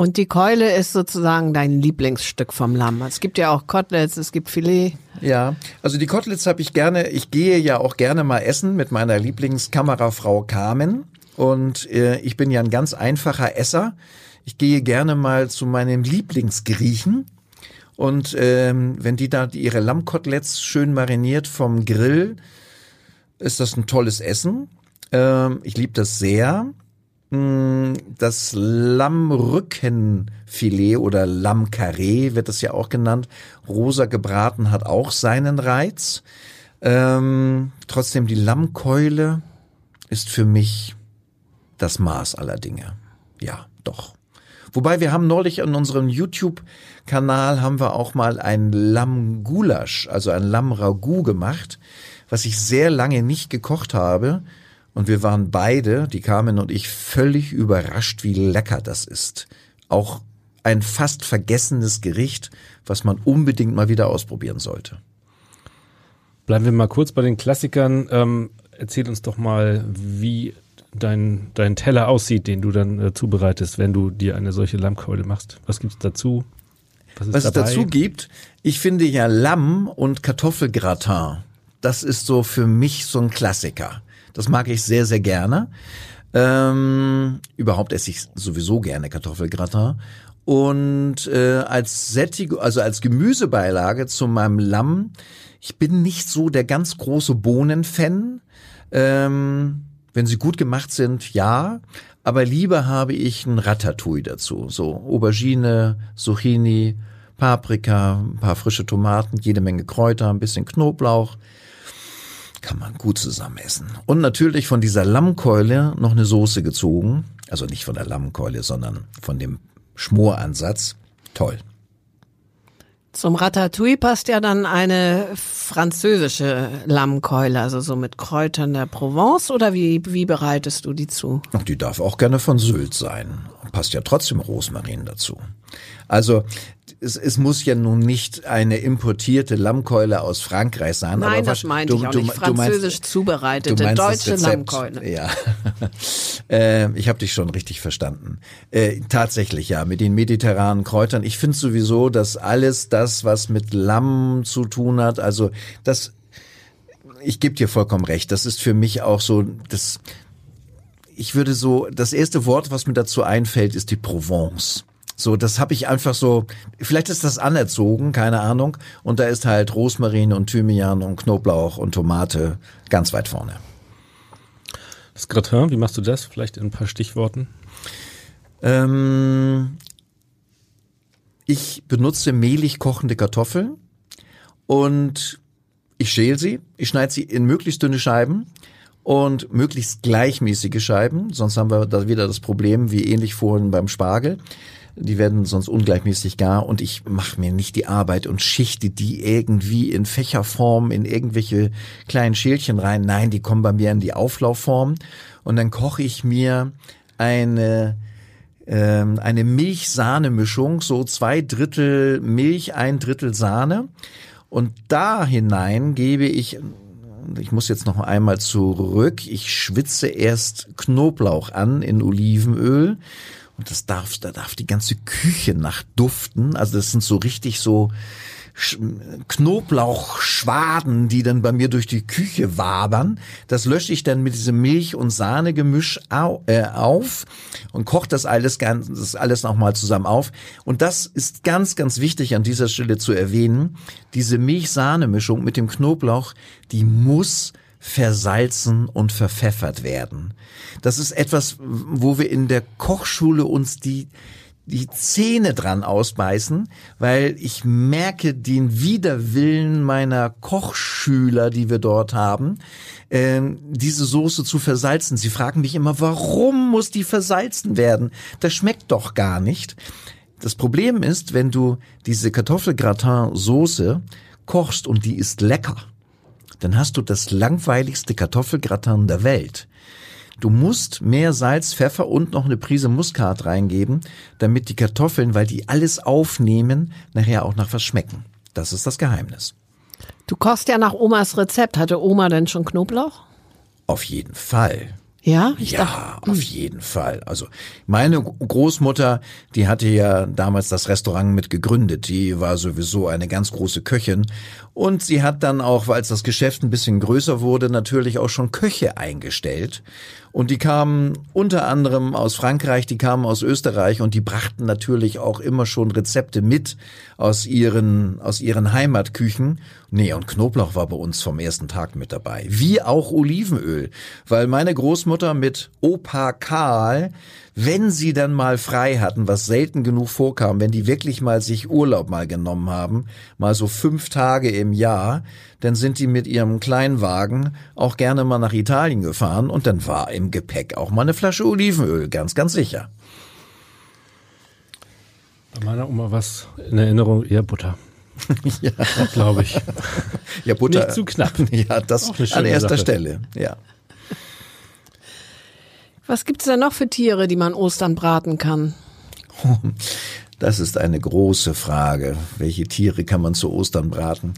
Und die Keule ist sozusagen dein Lieblingsstück vom Lamm. Es gibt ja auch Koteletts, es gibt Filet. Ja, also die Koteletts habe ich gerne, ich gehe ja auch gerne mal essen mit meiner Lieblingskamerafrau Carmen. Und äh, ich bin ja ein ganz einfacher Esser. Ich gehe gerne mal zu meinem Lieblingsgriechen. Und ähm, wenn die da ihre Lammkoteletts schön mariniert vom Grill, ist das ein tolles Essen. Ähm, ich liebe das sehr. Mm, das Lammrückenfilet oder Lammkarree wird es ja auch genannt. Rosa gebraten hat auch seinen Reiz. Ähm, trotzdem die Lammkeule ist für mich das Maß aller Dinge. Ja, doch. Wobei wir haben neulich in unserem YouTube-Kanal haben wir auch mal ein Lammgulasch, also ein Lammragout gemacht, was ich sehr lange nicht gekocht habe. Und wir waren beide, die Carmen und ich, völlig überrascht, wie lecker das ist. Auch ein fast vergessenes Gericht, was man unbedingt mal wieder ausprobieren sollte. Bleiben wir mal kurz bei den Klassikern. Ähm, erzähl uns doch mal, wie dein, dein Teller aussieht, den du dann äh, zubereitest, wenn du dir eine solche Lammkeule machst. Was gibt's dazu? Was, ist Was es dazu gibt, ich finde ja Lamm und Kartoffelgratin, das ist so für mich so ein Klassiker. Das mag ich sehr, sehr gerne. Ähm, überhaupt esse ich sowieso gerne Kartoffelgratin. Und äh, als Sättigung, also als Gemüsebeilage zu meinem Lamm, ich bin nicht so der ganz große Bohnenfan. Ähm, wenn sie gut gemacht sind, ja. Aber lieber habe ich ein Ratatouille dazu. So Aubergine, Zucchini, Paprika, ein paar frische Tomaten, jede Menge Kräuter, ein bisschen Knoblauch. Kann man gut zusammen essen. Und natürlich von dieser Lammkeule noch eine Soße gezogen. Also nicht von der Lammkeule, sondern von dem Schmoransatz. Toll. Zum Ratatouille passt ja dann eine französische Lammkeule, also so mit Kräutern der Provence oder wie, wie bereitest du die zu? Die darf auch gerne von Sylt sein. Passt ja trotzdem Rosmarin dazu. Also es, es muss ja nun nicht eine importierte Lammkeule aus Frankreich sein. Nein, aber das meinte ich auch nicht. Französisch meinst, zubereitete deutsche Lammkeule. Ja, äh, ich habe dich schon richtig verstanden. Äh, tatsächlich ja, mit den mediterranen Kräutern. Ich finde sowieso, dass alles das, was mit Lamm zu tun hat, also das, ich gebe dir vollkommen recht. Das ist für mich auch so das. Ich würde so, das erste Wort, was mir dazu einfällt, ist die Provence. So, das habe ich einfach so, vielleicht ist das anerzogen, keine Ahnung. Und da ist halt Rosmarin und Thymian und Knoblauch und Tomate ganz weit vorne. Das Gratin, wie machst du das? Vielleicht in ein paar Stichworten. Ähm, ich benutze mehlig kochende Kartoffeln und ich schäle sie, ich schneide sie in möglichst dünne Scheiben und möglichst gleichmäßige Scheiben, sonst haben wir da wieder das Problem, wie ähnlich vorhin beim Spargel. Die werden sonst ungleichmäßig gar und ich mache mir nicht die Arbeit und schichte die irgendwie in Fächerform in irgendwelche kleinen Schälchen rein. Nein, die kommen bei mir in die Auflaufform und dann koche ich mir eine ähm, eine Milch-Sahne-Mischung, so zwei Drittel Milch, ein Drittel Sahne. Und da hinein gebe ich ich muss jetzt noch einmal zurück. Ich schwitze erst Knoblauch an in Olivenöl und das darf, da darf die ganze Küche nach duften. Also das sind so richtig so Knoblauchschwaden, die dann bei mir durch die Küche wabern. Das lösche ich dann mit diesem Milch- und Sahnegemisch äh, auf und koche das alles, das alles nochmal zusammen auf. Und das ist ganz, ganz wichtig an dieser Stelle zu erwähnen. Diese Milch-Sahne-Mischung mit dem Knoblauch, die muss versalzen und verpfeffert werden. Das ist etwas, wo wir in der Kochschule uns die die Zähne dran ausbeißen, weil ich merke den Widerwillen meiner Kochschüler, die wir dort haben, ähm, diese Soße zu versalzen. Sie fragen mich immer, warum muss die versalzen werden? Das schmeckt doch gar nicht. Das Problem ist, wenn du diese Kartoffelgratin-Soße kochst und die ist lecker, dann hast du das langweiligste Kartoffelgratin der Welt. Du musst mehr Salz, Pfeffer und noch eine Prise Muskat reingeben, damit die Kartoffeln, weil die alles aufnehmen, nachher auch nach was schmecken. Das ist das Geheimnis. Du kochst ja nach Omas Rezept. Hatte Oma denn schon Knoblauch? Auf jeden Fall. Ja, ich ja, dachte, auf jeden Fall. Also meine Großmutter, die hatte ja damals das Restaurant mit gegründet. Die war sowieso eine ganz große Köchin. Und sie hat dann auch, weil das Geschäft ein bisschen größer wurde, natürlich auch schon Köche eingestellt. Und die kamen unter anderem aus Frankreich, die kamen aus Österreich und die brachten natürlich auch immer schon Rezepte mit aus ihren, aus ihren Heimatküchen. Nee, und Knoblauch war bei uns vom ersten Tag mit dabei. Wie auch Olivenöl. Weil meine Großmutter mit Opa Karl wenn sie dann mal frei hatten, was selten genug vorkam, wenn die wirklich mal sich Urlaub mal genommen haben, mal so fünf Tage im Jahr, dann sind die mit ihrem Kleinwagen auch gerne mal nach Italien gefahren und dann war im Gepäck auch mal eine Flasche Olivenöl, ganz, ganz sicher. Bei meiner Oma was in Erinnerung eher Butter. ja, glaube ich. Ja, Butter. Nicht zu knapp. Ja, das an erster Sache. Stelle. Ja. Was gibt's denn noch für Tiere, die man Ostern braten kann? Das ist eine große Frage. Welche Tiere kann man zu Ostern braten?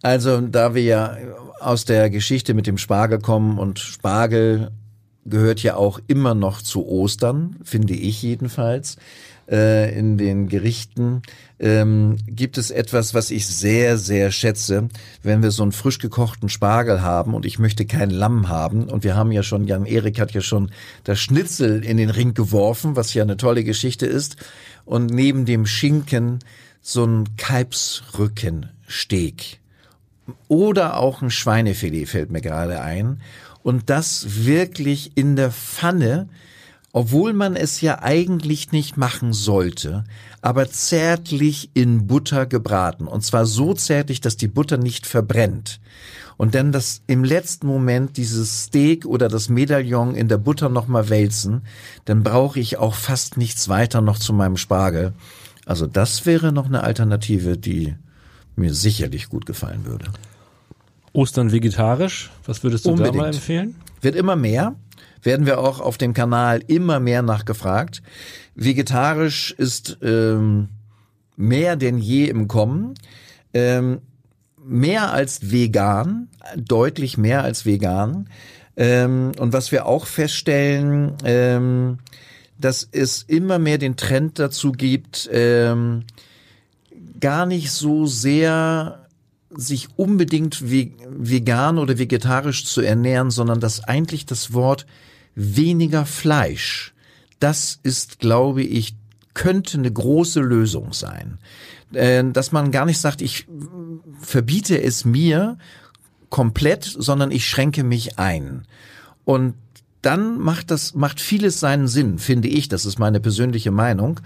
Also, da wir ja aus der Geschichte mit dem Spargel kommen und Spargel gehört ja auch immer noch zu Ostern, finde ich jedenfalls, äh, in den Gerichten, ähm, gibt es etwas, was ich sehr, sehr schätze, wenn wir so einen frisch gekochten Spargel haben und ich möchte kein Lamm haben? Und wir haben ja schon, Jan Erik hat ja schon das Schnitzel in den Ring geworfen, was ja eine tolle Geschichte ist. Und neben dem Schinken so ein Kalbsrückensteak oder auch ein Schweinefilet fällt mir gerade ein. Und das wirklich in der Pfanne, obwohl man es ja eigentlich nicht machen sollte, aber zärtlich in Butter gebraten. Und zwar so zärtlich, dass die Butter nicht verbrennt. Und dann das im letzten Moment dieses Steak oder das Medaillon in der Butter nochmal wälzen, dann brauche ich auch fast nichts weiter noch zu meinem Spargel. Also das wäre noch eine Alternative, die mir sicherlich gut gefallen würde. Ostern vegetarisch, was würdest du da Unbedingt. mal empfehlen? Wird immer mehr. Werden wir auch auf dem Kanal immer mehr nachgefragt. Vegetarisch ist ähm, mehr denn je im Kommen. Ähm, mehr als vegan, deutlich mehr als vegan. Ähm, und was wir auch feststellen, ähm, dass es immer mehr den Trend dazu gibt, ähm, gar nicht so sehr sich unbedingt ve vegan oder vegetarisch zu ernähren, sondern dass eigentlich das Wort weniger Fleisch, das ist, glaube ich, könnte eine große Lösung sein. Äh, dass man gar nicht sagt, ich verbiete es mir komplett, sondern ich schränke mich ein. Und dann macht das, macht vieles seinen Sinn, finde ich. Das ist meine persönliche Meinung.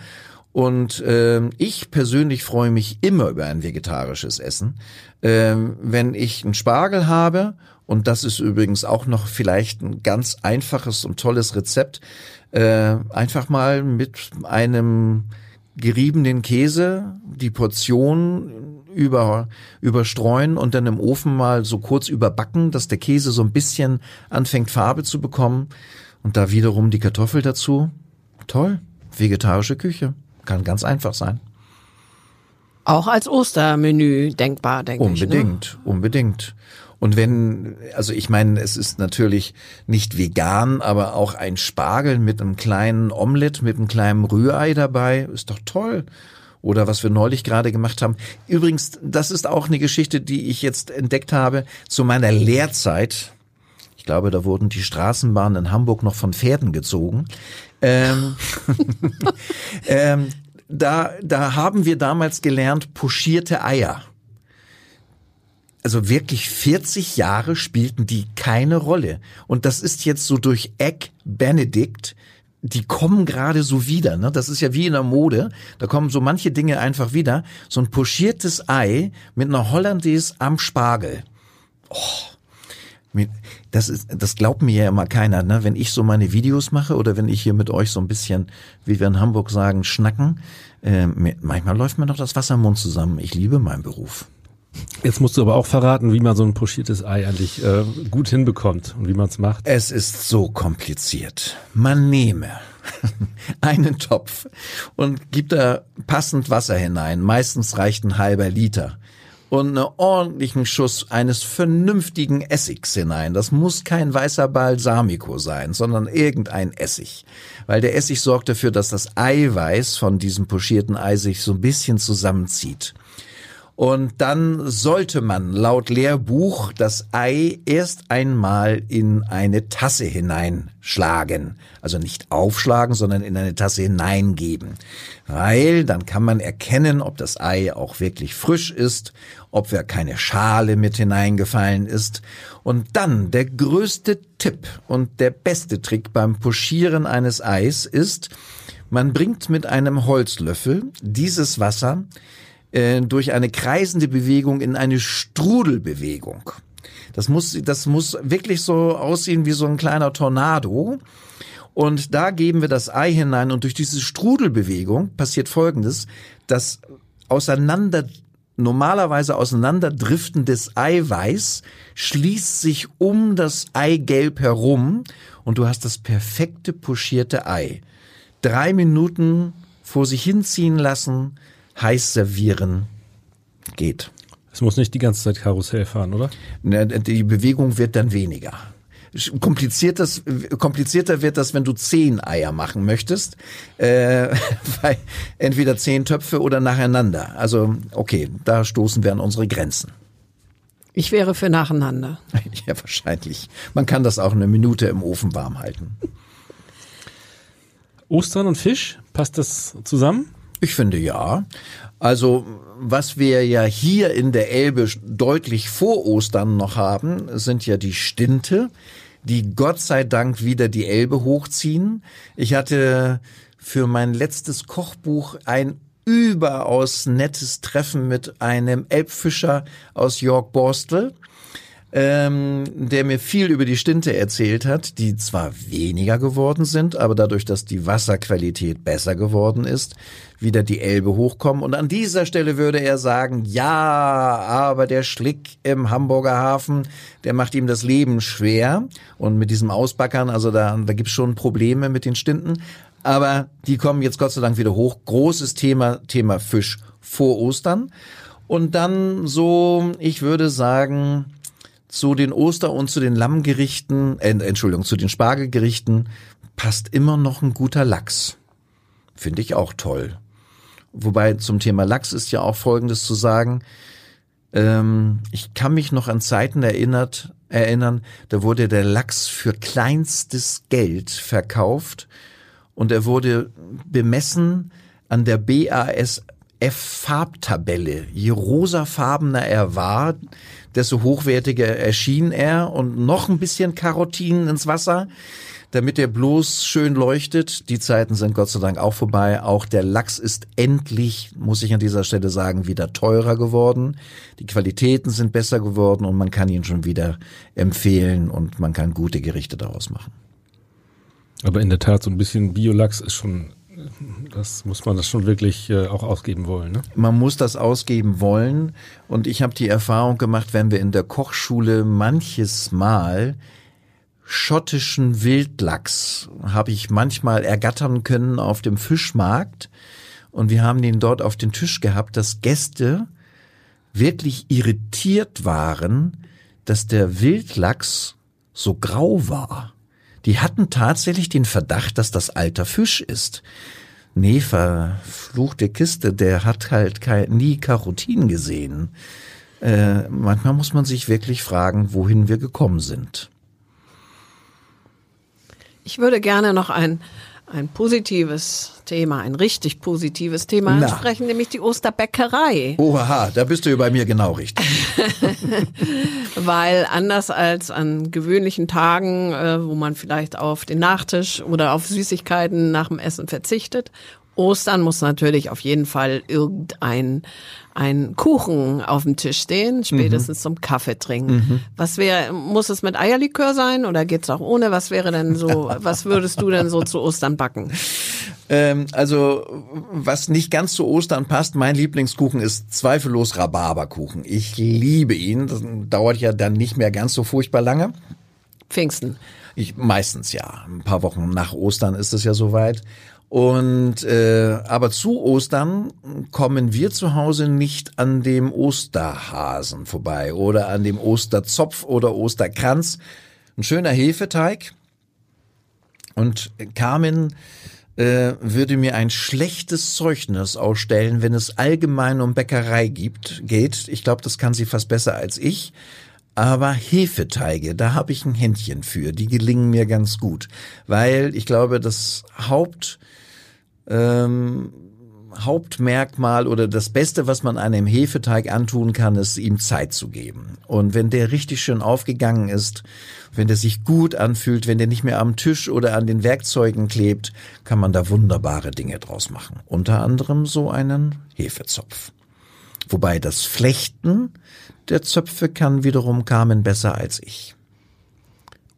Und ähm, ich persönlich freue mich immer über ein vegetarisches Essen. Ähm, wenn ich einen Spargel habe, und das ist übrigens auch noch vielleicht ein ganz einfaches und tolles Rezept, äh, einfach mal mit einem geriebenen Käse die Portion über, überstreuen und dann im Ofen mal so kurz überbacken, dass der Käse so ein bisschen anfängt Farbe zu bekommen. Und da wiederum die Kartoffel dazu. Toll. Vegetarische Küche. Kann ganz einfach sein. Auch als Ostermenü denkbar, denke ich. Ne? Unbedingt, unbedingt. Und wenn, also ich meine, es ist natürlich nicht vegan, aber auch ein Spargel mit einem kleinen Omelett, mit einem kleinen Rührei dabei, ist doch toll. Oder was wir neulich gerade gemacht haben. Übrigens, das ist auch eine Geschichte, die ich jetzt entdeckt habe zu meiner Lehrzeit. Ich glaube, da wurden die Straßenbahnen in Hamburg noch von Pferden gezogen. Ähm, ähm, da, da haben wir damals gelernt, pochierte Eier. Also wirklich 40 Jahre spielten die keine Rolle. Und das ist jetzt so durch Egg Benedict, die kommen gerade so wieder. Ne? Das ist ja wie in der Mode. Da kommen so manche Dinge einfach wieder. So ein pochiertes Ei mit einer Hollandaise am Spargel. Mit- Das ist, das glaubt mir ja immer keiner, ne? Wenn ich so meine Videos mache oder wenn ich hier mit euch so ein bisschen, wie wir in Hamburg sagen, schnacken, äh, manchmal läuft mir noch das Wasser im Mund zusammen. Ich liebe meinen Beruf. Jetzt musst du aber auch verraten, wie man so ein pochiertes Ei eigentlich äh, gut hinbekommt und wie man es macht. Es ist so kompliziert. Man nehme einen Topf und gibt da passend Wasser hinein. Meistens reicht ein halber Liter. Und einen ordentlichen Schuss eines vernünftigen Essigs hinein. Das muss kein weißer Balsamico sein, sondern irgendein Essig. Weil der Essig sorgt dafür, dass das Eiweiß von diesem pochierten Ei sich so ein bisschen zusammenzieht. Und dann sollte man laut Lehrbuch das Ei erst einmal in eine Tasse hineinschlagen. Also nicht aufschlagen, sondern in eine Tasse hineingeben. Weil dann kann man erkennen, ob das Ei auch wirklich frisch ist, ob wer keine Schale mit hineingefallen ist. Und dann der größte Tipp und der beste Trick beim Puschieren eines Eis ist, man bringt mit einem Holzlöffel dieses Wasser äh, durch eine kreisende Bewegung in eine Strudelbewegung. Das muss, das muss wirklich so aussehen wie so ein kleiner Tornado. Und da geben wir das Ei hinein und durch diese Strudelbewegung passiert Folgendes, das auseinander normalerweise auseinanderdriftendes Eiweiß schließt sich um das Eigelb herum und du hast das perfekte pochierte Ei. Drei Minuten vor sich hinziehen lassen, heiß servieren geht. Es muss nicht die ganze Zeit Karussell fahren, oder? Die Bewegung wird dann weniger. Komplizierter, komplizierter wird das, wenn du zehn Eier machen möchtest. Äh, weil entweder zehn Töpfe oder nacheinander. Also, okay, da stoßen wir an unsere Grenzen. Ich wäre für nacheinander. Ja, wahrscheinlich. Man kann das auch eine Minute im Ofen warm halten. Ostern und Fisch, passt das zusammen? Ich finde ja. Also was wir ja hier in der Elbe deutlich vor Ostern noch haben, sind ja die Stinte, die Gott sei Dank wieder die Elbe hochziehen. Ich hatte für mein letztes Kochbuch ein überaus nettes Treffen mit einem Elbfischer aus York Borstel ähm, der mir viel über die Stinte erzählt hat, die zwar weniger geworden sind, aber dadurch, dass die Wasserqualität besser geworden ist, wieder die Elbe hochkommen. Und an dieser Stelle würde er sagen, ja, aber der Schlick im Hamburger Hafen, der macht ihm das Leben schwer. Und mit diesem Ausbackern, also da, da gibt's schon Probleme mit den Stinten. Aber die kommen jetzt Gott sei Dank wieder hoch. Großes Thema, Thema Fisch vor Ostern. Und dann so, ich würde sagen, zu den Oster- und zu den Lammgerichten, äh, Entschuldigung, zu den Spargelgerichten passt immer noch ein guter Lachs. Finde ich auch toll. Wobei zum Thema Lachs ist ja auch Folgendes zu sagen. Ähm, ich kann mich noch an Zeiten erinnert, erinnern, da wurde der Lachs für kleinstes Geld verkauft und er wurde bemessen an der BASF Farbtabelle. Je rosafarbener er war, desto hochwertiger erschien er und noch ein bisschen Karotin ins Wasser, damit er bloß schön leuchtet. Die Zeiten sind Gott sei Dank auch vorbei. Auch der Lachs ist endlich, muss ich an dieser Stelle sagen, wieder teurer geworden. Die Qualitäten sind besser geworden und man kann ihn schon wieder empfehlen und man kann gute Gerichte daraus machen. Aber in der Tat, so ein bisschen Biolachs ist schon das muss man das schon wirklich äh, auch ausgeben wollen. Ne? Man muss das ausgeben wollen. Und ich habe die Erfahrung gemacht, wenn wir in der Kochschule manches Mal schottischen Wildlachs habe ich manchmal ergattern können auf dem Fischmarkt. Und wir haben den dort auf den Tisch gehabt, dass Gäste wirklich irritiert waren, dass der Wildlachs so grau war. Die hatten tatsächlich den Verdacht, dass das alter Fisch ist. Nee, verfluchte Kiste, der hat halt nie Karotin gesehen. Äh, manchmal muss man sich wirklich fragen, wohin wir gekommen sind. Ich würde gerne noch ein, ein positives Thema, ein richtig positives Thema Na. ansprechen, nämlich die Osterbäckerei. Oha, da bist du bei mir genau richtig. Weil anders als an gewöhnlichen Tagen, äh, wo man vielleicht auf den Nachtisch oder auf Süßigkeiten nach dem Essen verzichtet, Ostern muss natürlich auf jeden Fall irgendein ein Kuchen auf dem Tisch stehen, spätestens zum Kaffee trinken. Was wäre, muss es mit Eierlikör sein oder geht's auch ohne? Was wäre denn so, was würdest du denn so zu Ostern backen? Ähm, also, was nicht ganz zu Ostern passt, mein Lieblingskuchen ist zweifellos Rhabarberkuchen. Ich liebe ihn. Das dauert ja dann nicht mehr ganz so furchtbar lange. Pfingsten. Ich, meistens ja. Ein paar Wochen nach Ostern ist es ja soweit. Und äh, aber zu Ostern kommen wir zu Hause nicht an dem Osterhasen vorbei oder an dem Osterzopf oder Osterkranz. Ein schöner Hefeteig. Und Carmen äh, würde mir ein schlechtes Zeugnis ausstellen, wenn es allgemein um Bäckerei gibt, geht. Ich glaube, das kann sie fast besser als ich. Aber Hefeteige, da habe ich ein Händchen für. Die gelingen mir ganz gut, weil ich glaube, das Haupt ähm, Hauptmerkmal oder das Beste, was man einem Hefeteig antun kann, ist ihm Zeit zu geben. Und wenn der richtig schön aufgegangen ist, wenn der sich gut anfühlt, wenn der nicht mehr am Tisch oder an den Werkzeugen klebt, kann man da wunderbare Dinge draus machen. Unter anderem so einen Hefezopf. Wobei das Flechten der Zöpfe kann wiederum Carmen besser als ich.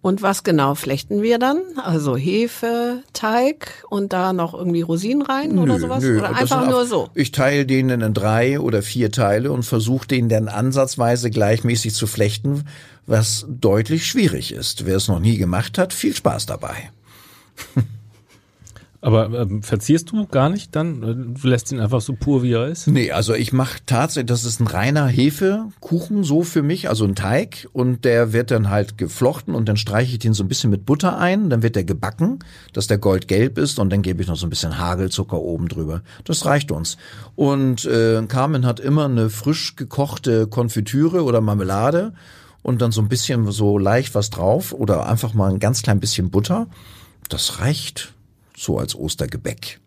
Und was genau flechten wir dann? Also Hefe, Teig und da noch irgendwie Rosinen rein oder sowas? Nö, oder einfach nur so? Ich teile den in drei oder vier Teile und versuche den dann ansatzweise gleichmäßig zu flechten, was deutlich schwierig ist. Wer es noch nie gemacht hat, viel Spaß dabei. Aber ähm, verzierst du gar nicht dann? Du lässt ihn einfach so pur, wie er ist? Nee, also ich mache tatsächlich, das ist ein reiner Hefekuchen so für mich, also ein Teig und der wird dann halt geflochten und dann streiche ich den so ein bisschen mit Butter ein, dann wird der gebacken, dass der goldgelb ist und dann gebe ich noch so ein bisschen Hagelzucker oben drüber. Das reicht uns. Und äh, Carmen hat immer eine frisch gekochte Konfitüre oder Marmelade und dann so ein bisschen so leicht was drauf oder einfach mal ein ganz klein bisschen Butter. Das reicht so als Ostergebäck.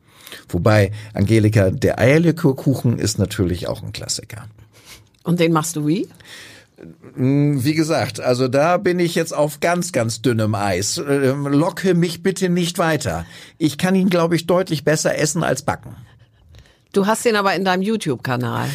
Wobei, Angelika, der Eierlikörkuchen ist natürlich auch ein Klassiker. Und den machst du wie? Wie gesagt, also da bin ich jetzt auf ganz, ganz dünnem Eis. Ähm, Locke mich bitte nicht weiter. Ich kann ihn, glaube ich, deutlich besser essen als backen. Du hast den aber in deinem YouTube-Kanal.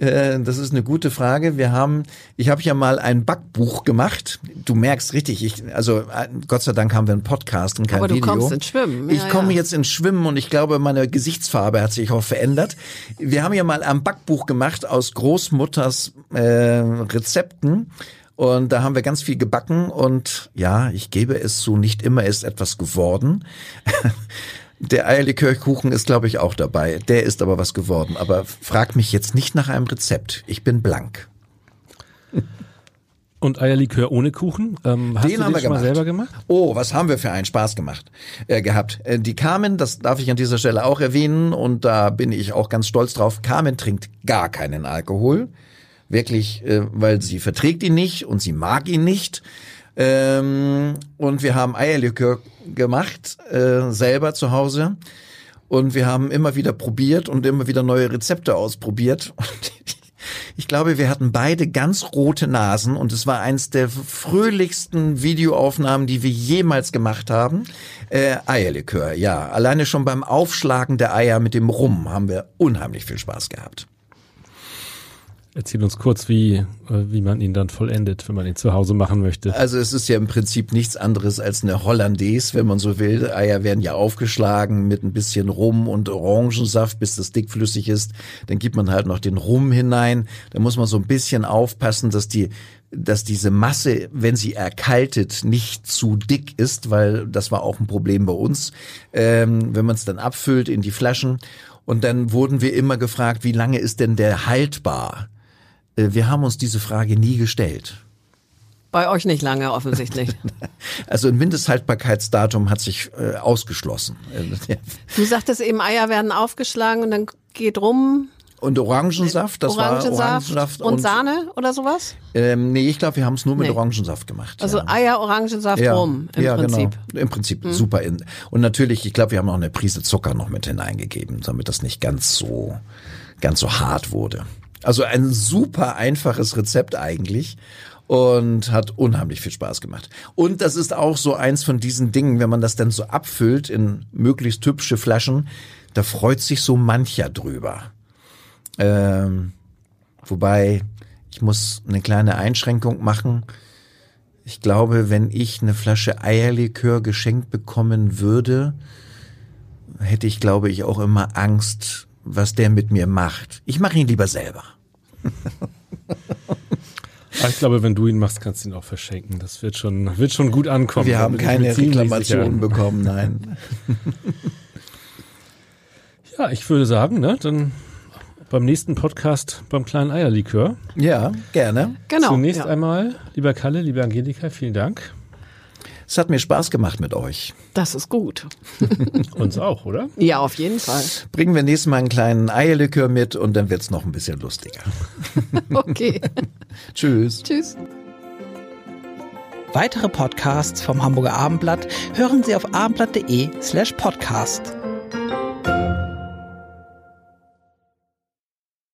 Äh, Das ist eine gute Frage. Wir haben, ich habe ja mal ein Backbuch gemacht. Du merkst richtig, ich, also äh, Gott sei Dank haben wir einen Podcast und kein Aber du Video. kommst ins Schwimmen, ja, ich komme ja. jetzt ins Schwimmen und ich glaube, meine Gesichtsfarbe hat sich auch verändert. Wir haben ja mal ein Backbuch gemacht aus Großmutters äh, Rezepten. Und da haben wir ganz viel gebacken und ja, ich gebe es zu, nicht immer ist etwas geworden. Der Eierlikörkuchen ist, glaube ich, auch dabei. Der ist aber was geworden. Aber frag mich jetzt nicht nach einem Rezept. Ich bin blank. Und Eierlikör ohne Kuchen? Ähm, hast Den du haben den wir schon mal gemacht. selber gemacht? Oh, was haben wir für einen Spaß gemacht äh, gehabt. Äh, die Carmen, das darf ich an dieser Stelle auch erwähnen und da bin ich auch ganz stolz drauf. Carmen trinkt gar keinen Alkohol. Wirklich, äh, weil sie verträgt ihn nicht und sie mag ihn nicht. Ähm, und wir haben Eierlikör gemacht, äh, selber zu Hause. Und wir haben immer wieder probiert und immer wieder neue Rezepte ausprobiert. Und ich glaube, wir hatten beide ganz rote Nasen und es war eins der fröhlichsten Videoaufnahmen, die wir jemals gemacht haben. Äh, Eierlikör, ja. Alleine schon beim Aufschlagen der Eier mit dem Rum haben wir unheimlich viel Spaß gehabt. Erzähl uns kurz, wie, äh, wie man ihn dann vollendet, wenn man ihn zu Hause machen möchte. Also es ist ja im Prinzip nichts anderes als eine Hollandaise, wenn man so will. Eier werden ja aufgeschlagen mit ein bisschen Rum und Orangensaft, bis das dickflüssig ist. Dann gibt man halt noch den Rum hinein. Da muss man so ein bisschen aufpassen, dass die dass diese Masse, wenn sie erkaltet, nicht zu dick ist, weil das war auch ein Problem bei uns, ähm, wenn man es dann abfüllt in die Flaschen. Und dann wurden wir immer gefragt, wie lange ist denn der haltbar? Äh, Wir haben uns diese Frage nie gestellt. Bei euch nicht lange offensichtlich. Also ein Mindesthaltbarkeitsdatum hat sich äh, ausgeschlossen. Du sagtest eben, Eier werden aufgeschlagen und dann geht rum Und Orangensaft, das Orangensaft, war Orangensaft und, Sahne oder sowas? Ähm, nee, ich glaube, wir haben es nur mit Nee. Orangensaft gemacht. Also ja. Eier, Orangensaft, rum im ja, Prinzip. Mhm. Genau. Im Prinzip super. In, und natürlich, ich glaube, wir haben auch eine Prise Zucker noch mit hineingegeben, damit das nicht ganz so, ganz so hart wurde. Also ein super einfaches Rezept eigentlich und hat unheimlich viel Spaß gemacht. Und das ist auch so eins von diesen Dingen, wenn man das dann so abfüllt in möglichst hübsche Flaschen, da freut sich so mancher drüber. Ähm, wobei, ich muss eine kleine Einschränkung machen. Ich glaube, wenn ich eine Flasche Eierlikör geschenkt bekommen würde, hätte ich, glaube ich, auch immer Angst, was der mit mir macht. Ich mache ihn lieber selber. Aber ich glaube, wenn du ihn machst, kannst du ihn auch verschenken. Das wird schon, wird schon gut ankommen. Wir haben keine Reklamationen bekommen, nein. Ja, ich würde sagen, ne, dann beim nächsten Podcast beim kleinen Eierlikör. Ja, gerne. Genau. Zunächst ja. einmal, lieber Kalle, liebe Angelika, vielen Dank. Es hat mir Spaß gemacht mit euch. Das ist gut. Uns auch, oder? Ja, auf jeden Fall. Bringen wir nächstes Mal einen kleinen Eierlikör mit und dann wird's noch ein bisschen lustiger. Okay. Tschüss. Tschüss. Weitere Podcasts vom Hamburger Abendblatt hören Sie auf abendblatt.de slash podcast.